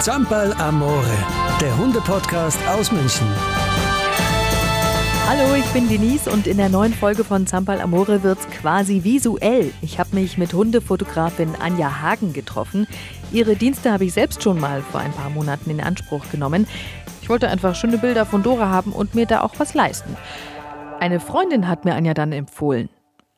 Zampal Amore, der Hunde-Podcast aus München. Hallo, ich bin Denise und in der neuen Folge von Zampal Amore wird's quasi visuell. Ich habe mich mit Hundefotografin Anja Hagen getroffen. Ihre Dienste habe ich selbst schon mal vor ein paar Monaten in Anspruch genommen. Ich wollte einfach schöne Bilder von Dora haben und mir da auch was leisten. Eine Freundin hat mir Anja dann empfohlen.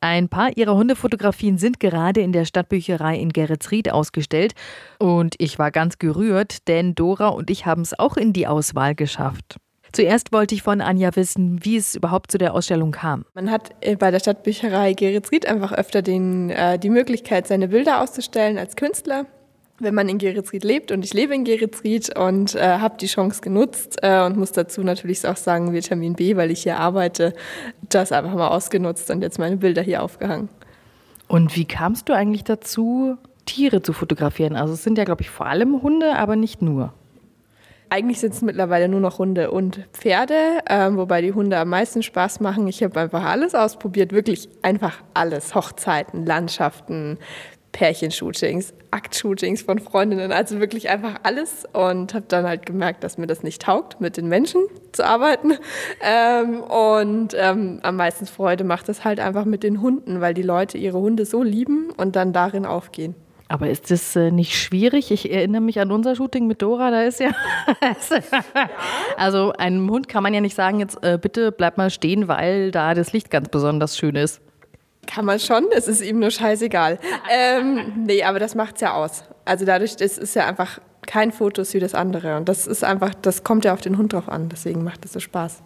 Ein paar ihrer Hundefotografien sind gerade in der Stadtbücherei in Geretsried ausgestellt und ich war ganz gerührt, denn Dora und ich haben es auch in die Auswahl geschafft. Zuerst wollte ich von Anja wissen, wie es überhaupt zu der Ausstellung kam. Man hat äh, bei der Stadtbücherei Geretsried einfach öfter den, äh, die Möglichkeit, seine Bilder auszustellen als Künstler wenn man in Geretsried lebt und ich lebe in Geretsried und äh, habe die Chance genutzt äh, und muss dazu natürlich auch sagen Vitamin B, weil ich hier arbeite, das einfach mal ausgenutzt und jetzt meine Bilder hier aufgehangen. Und wie kamst du eigentlich dazu, Tiere zu fotografieren? Also es sind ja, glaube ich, vor allem Hunde, aber nicht nur. Eigentlich sind es mittlerweile nur noch Hunde und Pferde, äh, wobei die Hunde am meisten Spaß machen. Ich habe einfach alles ausprobiert, wirklich einfach alles. Hochzeiten, Landschaften, Pärchenshootings, Aktshootings von Freundinnen, also wirklich einfach alles und habe dann halt gemerkt, dass mir das nicht taugt, mit den Menschen zu arbeiten ähm, und ähm, am meisten Freude macht es halt einfach mit den Hunden, weil die Leute ihre Hunde so lieben und dann darin aufgehen. Aber ist das äh, nicht schwierig? Ich erinnere mich an unser Shooting mit Dora, da ist ja. also einem Hund kann man ja nicht sagen, jetzt äh, bitte bleib mal stehen, weil da das Licht ganz besonders schön ist. Kann man schon, es ist ihm nur scheißegal. ähm, nee, aber das macht's ja aus. Also dadurch, das ist ja einfach kein Fotos wie das andere. Und das ist einfach, das kommt ja auf den Hund drauf an. Deswegen macht es so Spaß.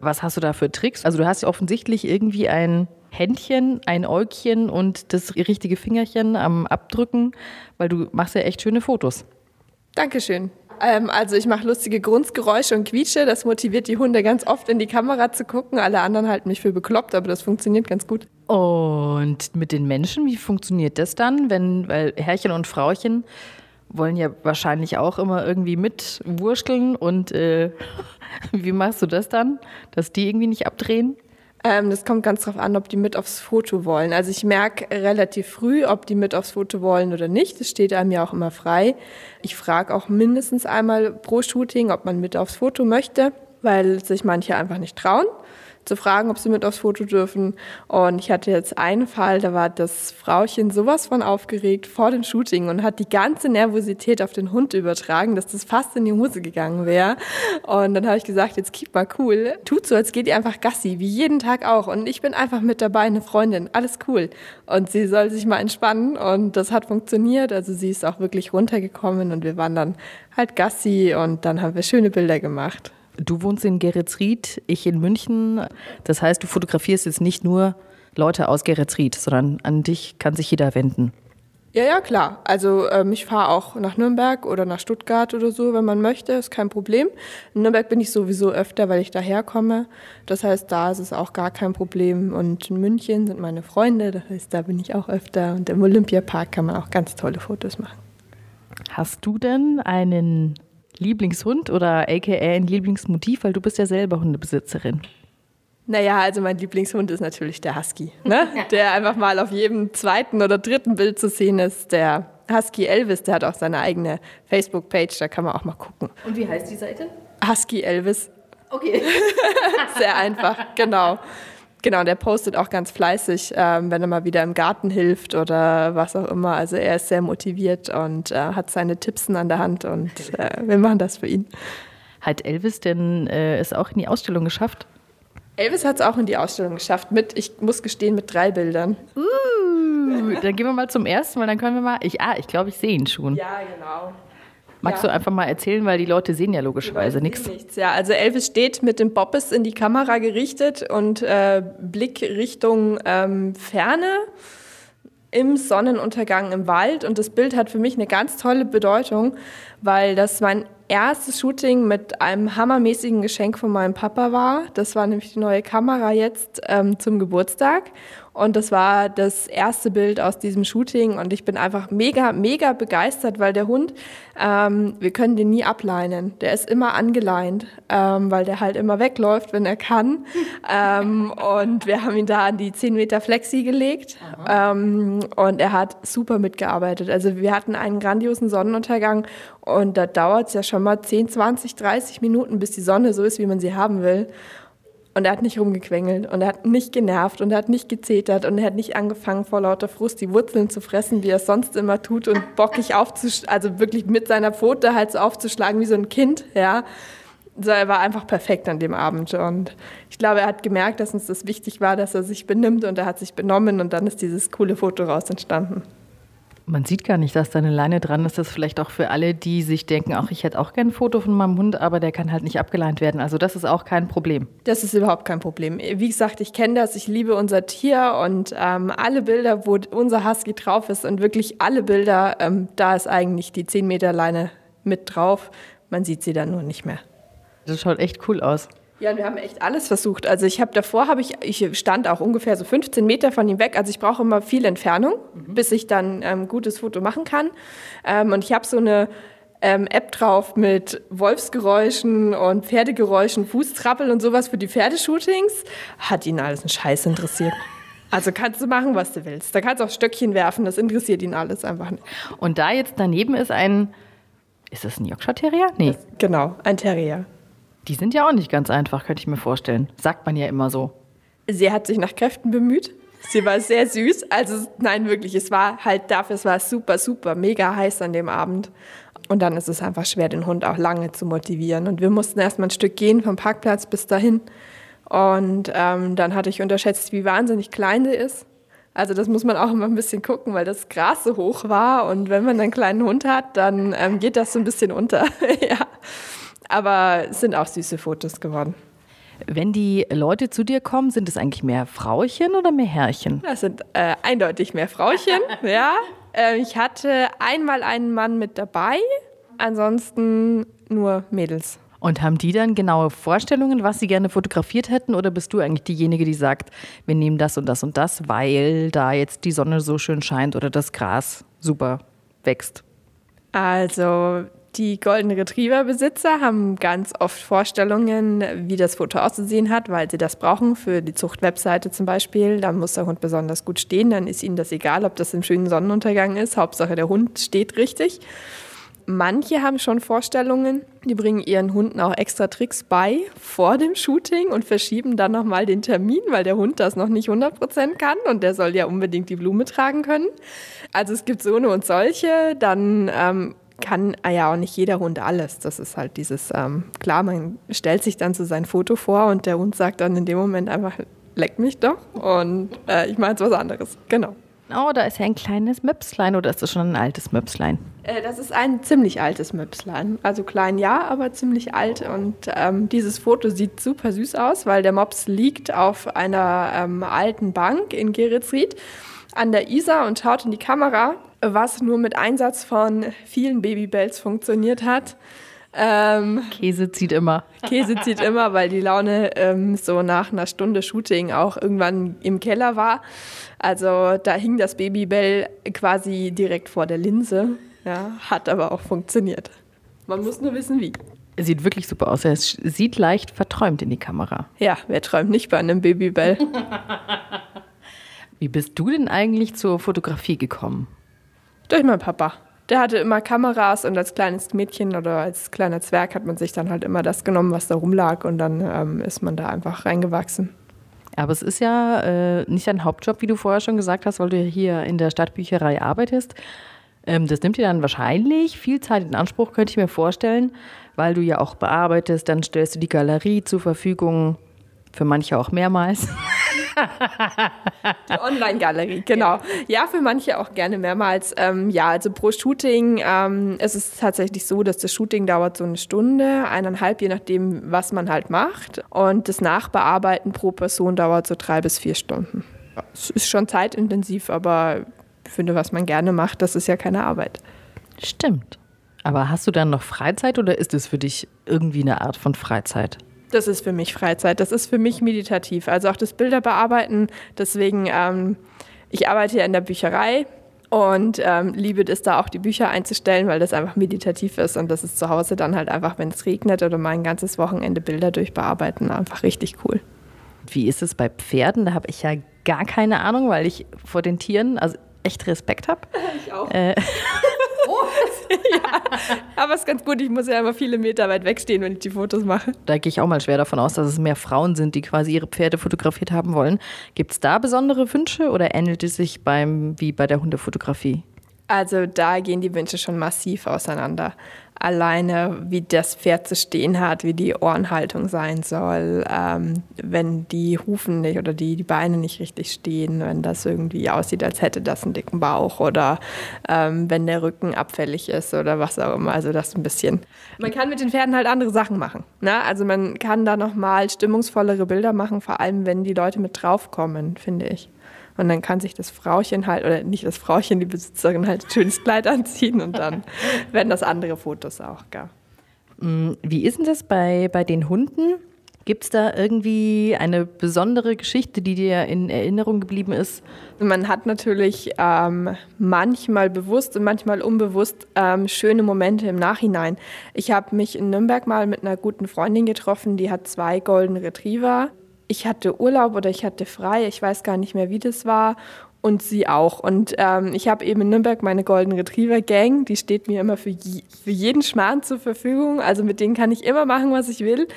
Was hast du da für Tricks? Also du hast ja offensichtlich irgendwie ein Händchen, ein Äugchen und das richtige Fingerchen am Abdrücken, weil du machst ja echt schöne Fotos. Dankeschön. Ähm, also ich mache lustige Grunzgeräusche und quietsche. Das motiviert die Hunde ganz oft in die Kamera zu gucken. Alle anderen halten mich für bekloppt, aber das funktioniert ganz gut. Und mit den Menschen, wie funktioniert das dann? Wenn, weil Herrchen und Frauchen wollen ja wahrscheinlich auch immer irgendwie mitwurschteln und äh, wie machst du das dann, dass die irgendwie nicht abdrehen? Ähm, das kommt ganz darauf an, ob die mit aufs Foto wollen. Also ich merke relativ früh, ob die mit aufs Foto wollen oder nicht. Das steht einem ja auch immer frei. Ich frage auch mindestens einmal pro Shooting, ob man mit aufs Foto möchte, weil sich manche einfach nicht trauen zu fragen, ob sie mit aufs Foto dürfen. Und ich hatte jetzt einen Fall, da war das Frauchen sowas von aufgeregt vor dem Shooting und hat die ganze Nervosität auf den Hund übertragen, dass das fast in die Hose gegangen wäre. Und dann habe ich gesagt, jetzt keep mal cool. Tut so, als geht ihr einfach Gassi, wie jeden Tag auch. Und ich bin einfach mit dabei, eine Freundin. Alles cool. Und sie soll sich mal entspannen. Und das hat funktioniert. Also sie ist auch wirklich runtergekommen und wir waren dann halt Gassi und dann haben wir schöne Bilder gemacht. Du wohnst in Geretsried, ich in München. Das heißt, du fotografierst jetzt nicht nur Leute aus Geretsried, sondern an dich kann sich jeder wenden. Ja, ja, klar. Also ähm, ich fahre auch nach Nürnberg oder nach Stuttgart oder so, wenn man möchte, ist kein Problem. In Nürnberg bin ich sowieso öfter, weil ich daherkomme. Das heißt, da ist es auch gar kein Problem. Und in München sind meine Freunde, das heißt, da bin ich auch öfter. Und im Olympiapark kann man auch ganz tolle Fotos machen. Hast du denn einen Lieblingshund oder aka ein Lieblingsmotiv, weil du bist ja selber Hundebesitzerin. Naja, also mein Lieblingshund ist natürlich der Husky, ne? der einfach mal auf jedem zweiten oder dritten Bild zu sehen ist. Der Husky Elvis, der hat auch seine eigene Facebook-Page, da kann man auch mal gucken. Und wie heißt die Seite? Husky Elvis. Okay. Sehr einfach, genau. Genau, der postet auch ganz fleißig, ähm, wenn er mal wieder im Garten hilft oder was auch immer. Also er ist sehr motiviert und äh, hat seine Tippsen an der Hand und äh, wir machen das für ihn. Hat Elvis denn äh, es auch in die Ausstellung geschafft? Elvis hat es auch in die Ausstellung geschafft, mit, ich muss gestehen, mit drei Bildern. Uh, dann gehen wir mal zum ersten, weil dann können wir mal, ich, ah, ich glaube, ich sehe ihn schon. Ja, genau. Magst ja. du einfach mal erzählen, weil die Leute sehen ja logischerweise nichts. Nichts, ja. Also Elvis steht mit dem Boppes in die Kamera gerichtet und äh, Blick Richtung ähm, Ferne im Sonnenuntergang im Wald. Und das Bild hat für mich eine ganz tolle Bedeutung, weil das mein erstes Shooting mit einem hammermäßigen Geschenk von meinem Papa war. Das war nämlich die neue Kamera jetzt ähm, zum Geburtstag. Und das war das erste Bild aus diesem Shooting. Und ich bin einfach mega, mega begeistert, weil der Hund, ähm, wir können den nie ableinen. Der ist immer angeleint, ähm, weil der halt immer wegläuft, wenn er kann. ähm, und wir haben ihn da an die 10 Meter Flexi gelegt. Ähm, und er hat super mitgearbeitet. Also wir hatten einen grandiosen Sonnenuntergang. Und da dauert es ja schon mal 10, 20, 30 Minuten, bis die Sonne so ist, wie man sie haben will. Und er hat nicht rumgequengelt und er hat nicht genervt und er hat nicht gezetert und er hat nicht angefangen, vor lauter Frust die Wurzeln zu fressen, wie er es sonst immer tut und bockig aufzuschlagen, also wirklich mit seiner Pfote halt so aufzuschlagen wie so ein Kind, ja. So, er war einfach perfekt an dem Abend und ich glaube, er hat gemerkt, dass uns das wichtig war, dass er sich benimmt und er hat sich benommen und dann ist dieses coole Foto raus entstanden. Man sieht gar nicht, dass da eine Leine dran ist. Das ist vielleicht auch für alle, die sich denken, ach, ich hätte auch gerne ein Foto von meinem Hund, aber der kann halt nicht abgeleint werden. Also das ist auch kein Problem. Das ist überhaupt kein Problem. Wie gesagt, ich kenne das, ich liebe unser Tier und ähm, alle Bilder, wo unser Husky drauf ist und wirklich alle Bilder, ähm, da ist eigentlich die 10 Meter Leine mit drauf. Man sieht sie dann nur nicht mehr. Das schaut echt cool aus. Ja, wir haben echt alles versucht. Also ich habe davor habe ich ich stand auch ungefähr so 15 Meter von ihm weg. Also ich brauche immer viel Entfernung, mhm. bis ich dann ein ähm, gutes Foto machen kann. Ähm, und ich habe so eine ähm, App drauf mit Wolfsgeräuschen und Pferdegeräuschen, Fußtrappeln und sowas für die Pferdeshootings. Hat ihn alles ein Scheiß interessiert. Also kannst du machen, was du willst. Da kannst du auch Stöckchen werfen, das interessiert ihn alles einfach nicht. Und da jetzt daneben ist ein, ist das ein Yorkshire Terrier? Nee. Das, genau, ein Terrier. Die sind ja auch nicht ganz einfach, könnte ich mir vorstellen. Sagt man ja immer so. Sie hat sich nach Kräften bemüht. Sie war sehr süß. Also nein, wirklich, es war halt dafür, es war super, super, mega heiß an dem Abend. Und dann ist es einfach schwer, den Hund auch lange zu motivieren. Und wir mussten erst mal ein Stück gehen vom Parkplatz bis dahin. Und ähm, dann hatte ich unterschätzt, wie wahnsinnig klein sie ist. Also das muss man auch immer ein bisschen gucken, weil das Gras so hoch war. Und wenn man einen kleinen Hund hat, dann ähm, geht das so ein bisschen unter. ja. Aber es sind auch süße Fotos geworden. Wenn die Leute zu dir kommen, sind es eigentlich mehr Frauchen oder mehr Herrchen? Das sind äh, eindeutig mehr Frauchen, ja. Äh, ich hatte einmal einen Mann mit dabei, ansonsten nur Mädels. Und haben die dann genaue Vorstellungen, was sie gerne fotografiert hätten? Oder bist du eigentlich diejenige, die sagt, wir nehmen das und das und das, weil da jetzt die Sonne so schön scheint oder das Gras super wächst? Also die Golden Retriever-Besitzer haben ganz oft Vorstellungen, wie das Foto auszusehen hat, weil sie das brauchen für die Zuchtwebseite zum Beispiel. Da muss der Hund besonders gut stehen, dann ist ihnen das egal, ob das im schönen Sonnenuntergang ist. Hauptsache, der Hund steht richtig. Manche haben schon Vorstellungen, die bringen ihren Hunden auch extra Tricks bei vor dem Shooting und verschieben dann nochmal den Termin, weil der Hund das noch nicht 100% kann und der soll ja unbedingt die Blume tragen können. Also es gibt so eine und solche. Dann ähm, kann ah ja auch nicht jeder Hund alles. Das ist halt dieses, ähm, klar, man stellt sich dann so sein Foto vor und der Hund sagt dann in dem Moment einfach, leck mich doch und äh, ich mache jetzt was anderes. Genau. Oh, da ist ja ein kleines Möpslein oder ist das schon ein altes Möpslein? Äh, das ist ein ziemlich altes Möpslein. Also klein ja, aber ziemlich alt. Und ähm, dieses Foto sieht super süß aus, weil der Mops liegt auf einer ähm, alten Bank in Geretsried an der Isar und schaut in die Kamera was nur mit Einsatz von vielen Babybells funktioniert hat. Ähm, Käse zieht immer. Käse zieht immer, weil die Laune ähm, so nach einer Stunde Shooting auch irgendwann im Keller war. Also da hing das Babybell quasi direkt vor der Linse. Ja, hat aber auch funktioniert. Man muss nur wissen, wie. Sieht wirklich super aus. Er sieht leicht verträumt in die Kamera. Ja, wer träumt nicht bei einem Babybell? wie bist du denn eigentlich zur Fotografie gekommen? Durch meinen Papa. Der hatte immer Kameras und als kleines Mädchen oder als kleiner Zwerg hat man sich dann halt immer das genommen, was da rumlag und dann ähm, ist man da einfach reingewachsen. Aber es ist ja äh, nicht dein Hauptjob, wie du vorher schon gesagt hast, weil du hier in der Stadtbücherei arbeitest. Ähm, das nimmt dir dann wahrscheinlich viel Zeit in Anspruch, könnte ich mir vorstellen, weil du ja auch bearbeitest, dann stellst du die Galerie zur Verfügung, für manche auch mehrmals. Die Online-Galerie, genau. Ja, für manche auch gerne mehrmals. Ähm, ja, also pro Shooting ähm, es ist es tatsächlich so, dass das Shooting dauert so eine Stunde, eineinhalb, je nachdem, was man halt macht. Und das Nachbearbeiten pro Person dauert so drei bis vier Stunden. Es ist schon zeitintensiv, aber ich finde, was man gerne macht, das ist ja keine Arbeit. Stimmt. Aber hast du dann noch Freizeit oder ist es für dich irgendwie eine Art von Freizeit? Das ist für mich Freizeit, das ist für mich meditativ. Also auch das Bilder bearbeiten. Deswegen, ähm, ich arbeite ja in der Bücherei und ähm, liebe es da auch die Bücher einzustellen, weil das einfach meditativ ist und das ist zu Hause dann halt einfach, wenn es regnet oder mal ein ganzes Wochenende Bilder durchbearbeiten, einfach richtig cool. Wie ist es bei Pferden? Da habe ich ja gar keine Ahnung, weil ich vor den Tieren also echt Respekt habe. Ich auch. Äh, ja, aber es ist ganz gut. Ich muss ja immer viele Meter weit wegstehen, wenn ich die Fotos mache. Da gehe ich auch mal schwer davon aus, dass es mehr Frauen sind, die quasi ihre Pferde fotografiert haben wollen. Gibt es da besondere Wünsche oder ähnelt es sich beim, wie bei der Hundefotografie? Also da gehen die Wünsche schon massiv auseinander alleine, wie das Pferd zu stehen hat, wie die Ohrenhaltung sein soll, ähm, wenn die Hufen nicht oder die, die Beine nicht richtig stehen, wenn das irgendwie aussieht, als hätte das einen dicken Bauch oder ähm, wenn der Rücken abfällig ist oder was auch immer. Also das ein bisschen. Man kann mit den Pferden halt andere Sachen machen. Ne? Also man kann da nochmal stimmungsvollere Bilder machen, vor allem wenn die Leute mit draufkommen, finde ich. Und dann kann sich das Frauchen halt, oder nicht das Frauchen, die Besitzerin halt ein schönes Kleid anziehen und dann werden das andere Fotos auch, gell. Mm, wie ist denn das bei, bei den Hunden? Gibt es da irgendwie eine besondere Geschichte, die dir in Erinnerung geblieben ist? Man hat natürlich ähm, manchmal bewusst und manchmal unbewusst ähm, schöne Momente im Nachhinein. Ich habe mich in Nürnberg mal mit einer guten Freundin getroffen, die hat zwei Golden Retriever ich hatte Urlaub oder ich hatte frei, ich weiß gar nicht mehr, wie das war. Und sie auch. Und ähm, ich habe eben in Nürnberg meine Golden Retriever Gang, die steht mir immer für, je, für jeden Schmarrn zur Verfügung. Also mit denen kann ich immer machen, was ich will.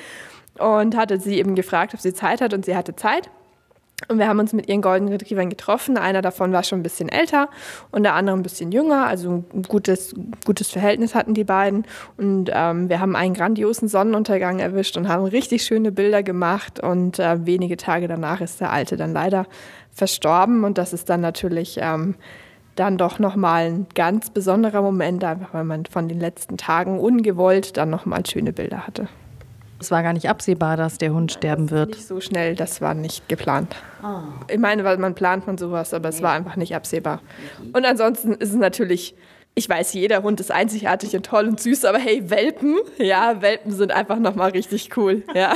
Und hatte sie eben gefragt, ob sie Zeit hat und sie hatte Zeit. Und wir haben uns mit ihren Golden Retrievern getroffen. Einer davon war schon ein bisschen älter und der andere ein bisschen jünger. Also ein gutes, gutes Verhältnis hatten die beiden. Und ähm, wir haben einen grandiosen Sonnenuntergang erwischt und haben richtig schöne Bilder gemacht. Und äh, wenige Tage danach ist der Alte dann leider verstorben. Und das ist dann natürlich ähm, dann doch nochmal ein ganz besonderer Moment, einfach weil man von den letzten Tagen ungewollt dann nochmal schöne Bilder hatte. Es war gar nicht absehbar, dass der Hund sterben wird. Nicht so schnell, das war nicht geplant. Oh. Ich meine, weil man plant von sowas, aber es war einfach nicht absehbar. Und ansonsten ist es natürlich, ich weiß, jeder Hund ist einzigartig und toll und süß, aber hey, Welpen, ja, Welpen sind einfach nochmal richtig cool, ja.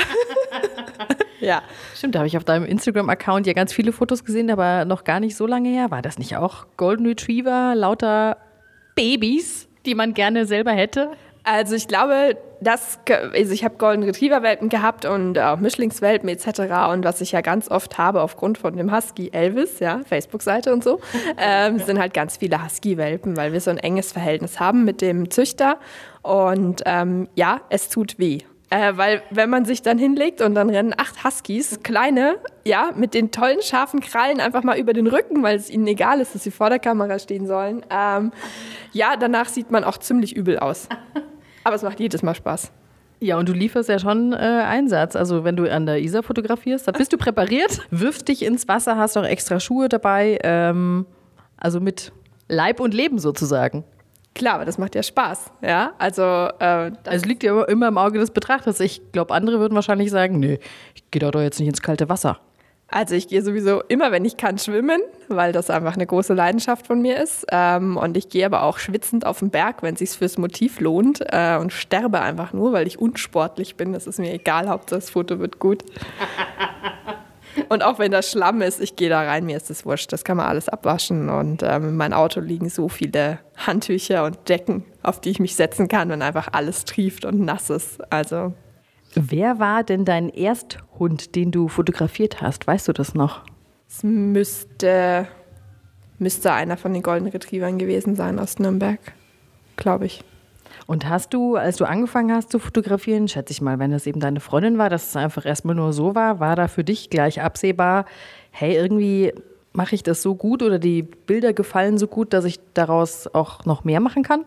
ja. Stimmt, da habe ich auf deinem Instagram-Account ja ganz viele Fotos gesehen, aber noch gar nicht so lange her. War das nicht auch Golden Retriever, lauter Babys, die man gerne selber hätte? Also ich glaube, das, also ich habe Golden Retriever Welpen gehabt und auch Mischlingswelpen etc. Und was ich ja ganz oft habe aufgrund von dem Husky Elvis, ja, Facebook-Seite und so, ähm, sind halt ganz viele Husky Welpen, weil wir so ein enges Verhältnis haben mit dem Züchter. Und ähm, ja, es tut weh. Äh, weil wenn man sich dann hinlegt und dann rennen acht Huskies, kleine, ja, mit den tollen scharfen Krallen einfach mal über den Rücken, weil es ihnen egal ist, dass sie vor der Kamera stehen sollen. Ähm, ja, danach sieht man auch ziemlich übel aus. Aber es macht jedes Mal Spaß. Ja, und du lieferst ja schon äh, Einsatz. Also wenn du an der Isar fotografierst, dann bist du präpariert, wirfst dich ins Wasser, hast auch extra Schuhe dabei. Ähm, also mit Leib und Leben sozusagen. Klar, aber das macht ja Spaß, ja. Also äh, es liegt ja immer im Auge des Betrachters. Ich glaube, andere würden wahrscheinlich sagen, nee, ich gehe da doch jetzt nicht ins kalte Wasser. Also ich gehe sowieso immer, wenn ich kann, schwimmen, weil das einfach eine große Leidenschaft von mir ist. Ähm, und ich gehe aber auch schwitzend auf den Berg, wenn es sich fürs Motiv lohnt äh, und sterbe einfach nur, weil ich unsportlich bin. Das ist mir egal, Hauptsache das Foto wird gut. und auch wenn das Schlamm ist, ich gehe da rein, mir ist das wurscht. Das kann man alles abwaschen. Und ähm, in meinem Auto liegen so viele Handtücher und Decken, auf die ich mich setzen kann, wenn einfach alles trieft und nass ist. Also Wer war denn dein Ersthund, den du fotografiert hast? Weißt du das noch? Es müsste, müsste einer von den Golden Retrievern gewesen sein aus Nürnberg, glaube ich. Und hast du, als du angefangen hast zu fotografieren, schätze ich mal, wenn das eben deine Freundin war, dass es einfach erstmal nur so war, war da für dich gleich absehbar, hey, irgendwie mache ich das so gut oder die Bilder gefallen so gut, dass ich daraus auch noch mehr machen kann?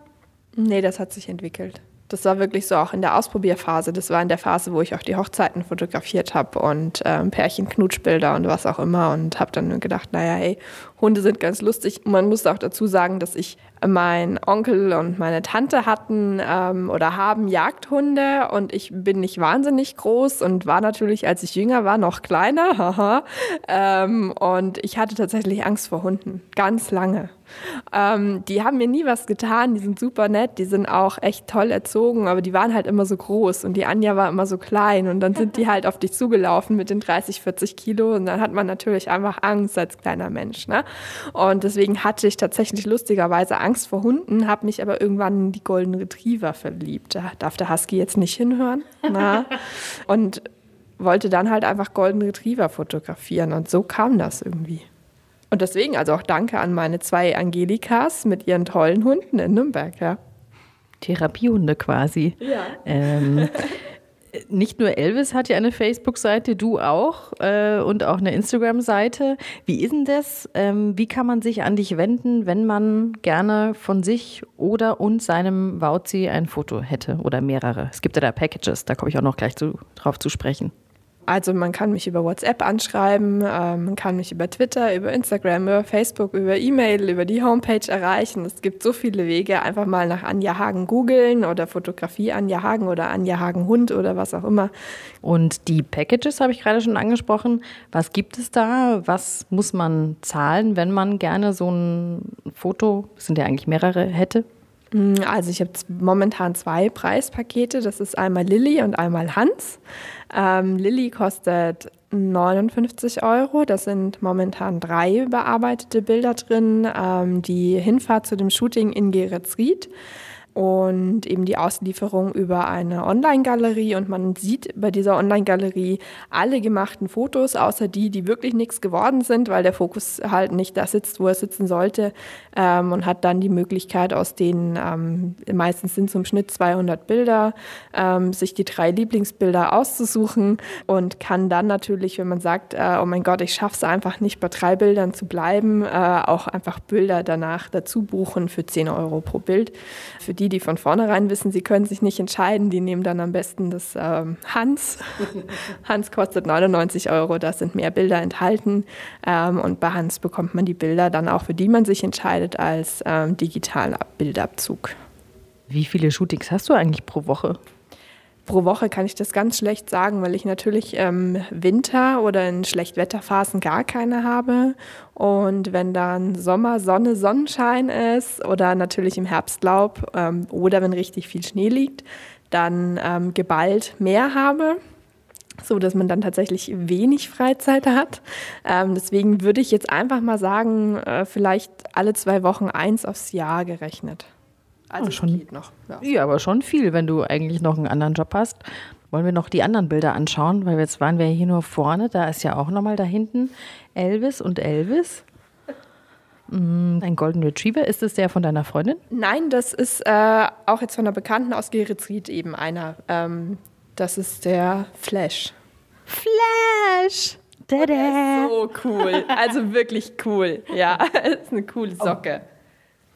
Nee, das hat sich entwickelt. Das war wirklich so auch in der Ausprobierphase. Das war in der Phase, wo ich auch die Hochzeiten fotografiert habe und ähm, Pärchen-Knutschbilder und was auch immer. Und habe dann gedacht, naja, hey, Hunde sind ganz lustig. Man muss auch dazu sagen, dass ich mein Onkel und meine Tante hatten ähm, oder haben Jagdhunde und ich bin nicht wahnsinnig groß und war natürlich, als ich jünger war, noch kleiner. Ähm, und ich hatte tatsächlich Angst vor Hunden, ganz lange. Ähm, die haben mir nie was getan, die sind super nett, die sind auch echt toll erzogen, aber die waren halt immer so groß und die Anja war immer so klein und dann sind die halt auf dich zugelaufen mit den 30, 40 Kilo und dann hat man natürlich einfach Angst als kleiner Mensch. Ne? Und deswegen hatte ich tatsächlich lustigerweise Angst vor Hunden, habe mich aber irgendwann in die Golden Retriever verliebt. Da darf der Husky jetzt nicht hinhören. Na? Ne? Und wollte dann halt einfach Golden Retriever fotografieren und so kam das irgendwie. Und deswegen also auch danke an meine zwei Angelikas mit ihren tollen Hunden in Nürnberg, ja. Therapiehunde quasi. Ja. Ähm, nicht nur Elvis hat ja eine Facebook-Seite, du auch äh, und auch eine Instagram-Seite. Wie ist denn das? Ähm, wie kann man sich an dich wenden, wenn man gerne von sich oder und seinem Wauzi ein Foto hätte oder mehrere? Es gibt ja da Packages, da komme ich auch noch gleich zu, drauf zu sprechen. Also man kann mich über WhatsApp anschreiben, äh, man kann mich über Twitter, über Instagram, über Facebook, über E-Mail, über die Homepage erreichen. Es gibt so viele Wege. Einfach mal nach Anja Hagen googeln oder Fotografie Anja Hagen oder Anja Hagen Hund oder was auch immer. Und die Packages habe ich gerade schon angesprochen. Was gibt es da? Was muss man zahlen, wenn man gerne so ein Foto, sind ja eigentlich mehrere, hätte? Mm, also ich habe momentan zwei Preispakete. Das ist einmal Lilly und einmal Hans. Ähm, Lilly kostet 59 Euro. Das sind momentan drei bearbeitete Bilder drin. Ähm, die Hinfahrt zu dem Shooting in Geretsried und eben die Auslieferung über eine Online-Galerie. Und man sieht bei dieser Online-Galerie alle gemachten Fotos, außer die, die wirklich nichts geworden sind, weil der Fokus halt nicht da sitzt, wo er sitzen sollte. Ähm, und hat dann die Möglichkeit, aus denen ähm, meistens sind zum Schnitt 200 Bilder, ähm, sich die drei Lieblingsbilder auszusuchen und kann dann natürlich, wenn man sagt, äh, oh mein Gott, ich schaffe es einfach nicht bei drei Bildern zu bleiben, äh, auch einfach Bilder danach dazu buchen für 10 Euro pro Bild. Für die, die von vornherein wissen, sie können sich nicht entscheiden, die nehmen dann am besten das ähm, Hans. Hans kostet 99 Euro, da sind mehr Bilder enthalten. Ähm, und bei Hans bekommt man die Bilder dann auch, für die man sich entscheidet, als ähm, digitaler Bildabzug. Wie viele Shootings hast du eigentlich pro Woche? Pro Woche kann ich das ganz schlecht sagen, weil ich natürlich im ähm, Winter oder in Schlechtwetterphasen gar keine habe. Und wenn dann Sommer, Sonne, Sonnenschein ist oder natürlich im Herbstlaub ähm, oder wenn richtig viel Schnee liegt, dann ähm, geballt mehr habe so dass man dann tatsächlich wenig Freizeit hat. Ähm, deswegen würde ich jetzt einfach mal sagen, äh, vielleicht alle zwei Wochen eins aufs Jahr gerechnet. Also oh, schon geht noch. Ja. ja, aber schon viel, wenn du eigentlich noch einen anderen Job hast. Wollen wir noch die anderen Bilder anschauen, weil jetzt waren wir hier nur vorne, da ist ja auch nochmal da hinten Elvis und Elvis. Mm, ein Golden Retriever, ist es der von deiner Freundin? Nein, das ist äh, auch jetzt von einer Bekannten aus Geretsried eben einer. Ähm, das ist der Flash. Flash! Da -da. so cool. Also wirklich cool. Ja, ist eine coole Socke.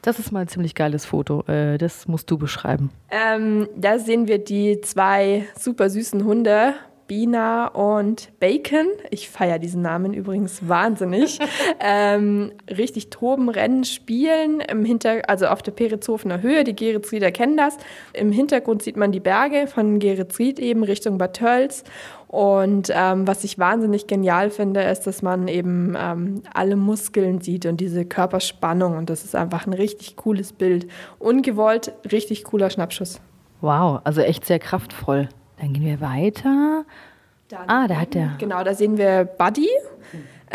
Das ist mal ein ziemlich geiles Foto. Äh, das musst du beschreiben. Ähm, da sehen wir die zwei super süßen Hunde, Bina und Bacon. Ich feiere diesen Namen übrigens wahnsinnig. ähm, richtig toben, rennen, spielen. Im Hinter also auf der Peretzhofener Höhe. Die Geretsrieder kennen das. Im Hintergrund sieht man die Berge von Geretsried eben Richtung Bad Tölz. Und ähm, was ich wahnsinnig genial finde, ist, dass man eben ähm, alle Muskeln sieht und diese Körperspannung. Und das ist einfach ein richtig cooles Bild. Ungewollt, richtig cooler Schnappschuss. Wow, also echt sehr kraftvoll. Dann gehen wir weiter. Dann ah, da hat der. Genau, da sehen wir Buddy.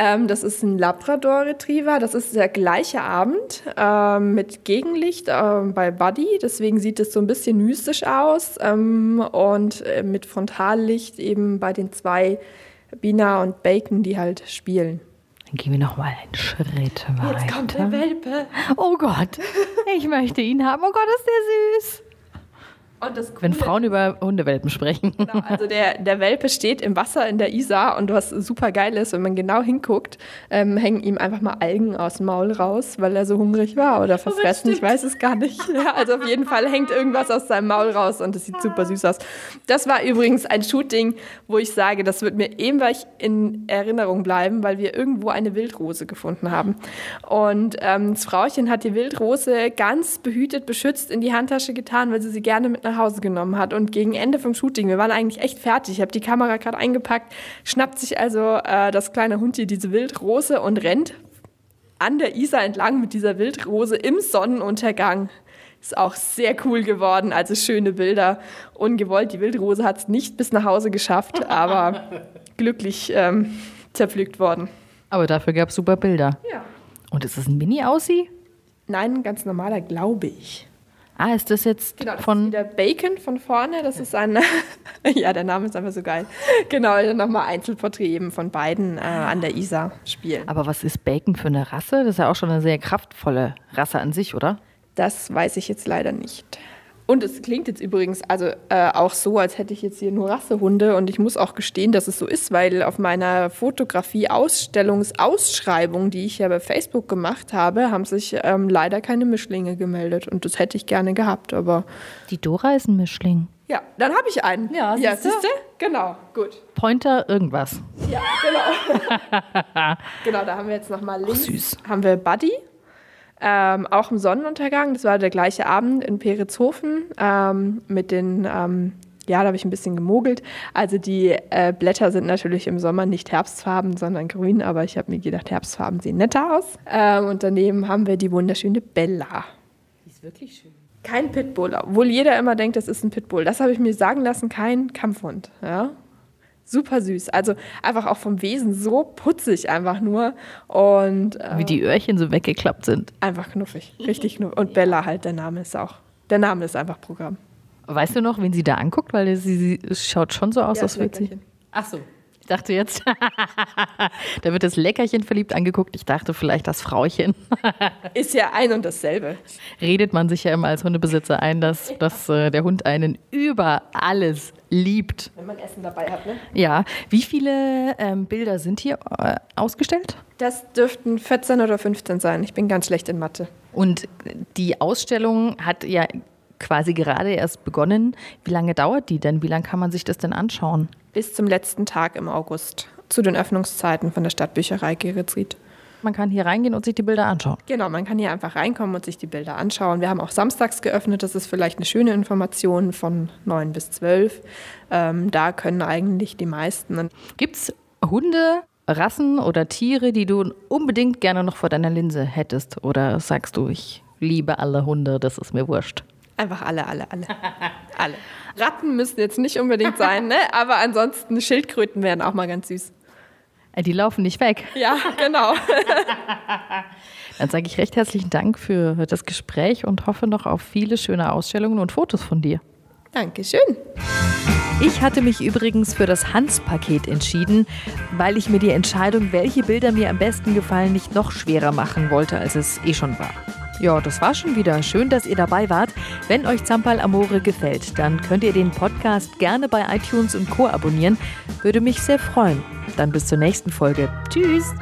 Ähm, das ist ein Labrador Retriever. Das ist der gleiche Abend ähm, mit Gegenlicht äh, bei Buddy. Deswegen sieht es so ein bisschen mystisch aus. Ähm, und äh, mit Frontallicht eben bei den zwei Bina und Bacon, die halt spielen. Dann gehen wir noch mal einen Schritt weiter. Jetzt kommt der Welpe. Oh Gott, ich möchte ihn haben. Oh Gott, ist der süß. Wenn Frauen über Hundewelpen sprechen. Genau, also der, der Welpe steht im Wasser in der Isar und was super geil ist, wenn man genau hinguckt, ähm, hängen ihm einfach mal Algen aus dem Maul raus, weil er so hungrig war oder oh, verfressen, oh, ich weiß es gar nicht. Ja, also auf jeden Fall hängt irgendwas aus seinem Maul raus und es sieht super süß aus. Das war übrigens ein Shooting, wo ich sage, das wird mir ewig in Erinnerung bleiben, weil wir irgendwo eine Wildrose gefunden haben. Und ähm, das Frauchen hat die Wildrose ganz behütet, beschützt in die Handtasche getan, weil sie sie gerne mit nach Hause genommen hat. Und gegen Ende vom Shooting, wir waren eigentlich echt fertig, ich habe die Kamera gerade eingepackt, schnappt sich also äh, das kleine Hundi diese Wildrose und rennt an der Isar entlang mit dieser Wildrose im Sonnenuntergang. Ist auch sehr cool geworden, also schöne Bilder. Ungewollt, die Wildrose hat es nicht bis nach Hause geschafft, aber glücklich ähm, zerpflückt worden. Aber dafür gab es super Bilder. Ja. Und ist es ein Mini-Aussie? Nein, ein ganz normaler, glaube ich. Ah, ist das jetzt Genau, das ist von. wieder Bacon von vorne. Das ist ein, ja, der Name ist einfach so geil. Genau, dann nochmal Einzelporträt eben von beiden äh, an der Isar spielen. Aber was ist Bacon für eine Rasse? Das ist ja auch schon eine sehr kraftvolle Rasse an sich, oder? Das weiß ich jetzt leider nicht. Und es klingt jetzt übrigens also äh, auch so, als hätte ich jetzt hier nur Rassehunde. Und ich muss auch gestehen, dass es so ist, weil auf meiner Fotografie-Ausstellungsausschreibung, die ich ja bei Facebook gemacht habe, haben sich ähm, leider keine Mischlinge gemeldet. Und das hätte ich gerne gehabt, aber Die Dora ist ein Mischling. ja, dann habe ich einen. Ja, ja siehste? siehste? Genau, gut. Pointer, irgendwas. Ja, genau. genau, da haben wir jetzt nochmal links. süß. Haben wir Buddy. Ähm, auch im Sonnenuntergang. Das war der gleiche Abend in Peritzhofen ähm, mit den, ähm, ja, da habe ich ein bisschen gemogelt. Also die äh, Blätter sind natürlich im Sommer nicht herbstfarben, sondern grün, aber ich habe mir gedacht, Herbstfarben sehen netter aus. Ähm, und daneben haben wir die wunderschöne Bella. Die ist wirklich schön. Kein Pitbull, obwohl jeder immer denkt, das ist ein Pitbull. Das habe ich mir sagen lassen, kein Kampfhund. Ja? Super süß. Also einfach auch vom Wesen so putzig einfach nur und äh, Wie die Öhrchen so weggeklappt sind. einfach knuffig. Richtig knuffig. Und Bella halt, der Name ist auch. Der Name ist einfach Programm. Weißt du noch, wen sie da anguckt? Weil sie, sie es schaut schon so aus, Ja, als würde sie. Ach so. Ich dachte jetzt, da wird das Leckerchen verliebt angeguckt. Ich dachte vielleicht das Frauchen. Ist ja ein und dasselbe. Redet man sich ja immer als Hundebesitzer ein, dass, dass äh, der Hund einen über alles liebt. Wenn man Essen dabei hat, ne? Ja. Wie viele ähm, Bilder sind hier äh, ausgestellt? Das dürften 14 oder 15 sein. Ich bin ganz schlecht in Mathe. Und die Ausstellung hat ja quasi gerade erst begonnen. Wie lange dauert die denn? Wie lange kann man sich das denn anschauen? Bis zum letzten Tag im August. Zu den Öffnungszeiten von der Stadtbücherei Geretsried. Man kann hier reingehen und sich die Bilder anschauen. Genau, man kann hier einfach reinkommen und sich die Bilder anschauen. Wir haben auch samstags geöffnet, das ist vielleicht eine schöne Information von 9 bis 12. Ähm, da können eigentlich die meisten. Gibt es Hunde, Rassen oder Tiere, die du unbedingt gerne noch vor deiner Linse hättest? Oder sagst du, ich liebe alle Hunde, das ist mir wurscht? Einfach alle, alle, alle. alle. Ratten müssen jetzt nicht unbedingt sein, ne? aber ansonsten Schildkröten wären auch mal ganz süß. Äh, Die laufen nicht weg. Ja, genau. Dann sage ich recht herzlichen Dank für das Gespräch und hoffe noch auf viele schöne Ausstellungen und Fotos von dir. Dankeschön. Ich hatte mich übrigens für das Hans-Paket entschieden, weil ich mir die Entscheidung, welche Bilder mir am besten gefallen, nicht noch schwerer machen wollte, als es eh schon war. Ja, das war schon wieder. Schön, dass ihr dabei wart. Wenn euch Zampal Amore gefällt, dann könnt ihr den Podcast gerne bei iTunes und Co. abonnieren. Würde mich sehr freuen. Dann bis zur nächsten Folge. Tschüss!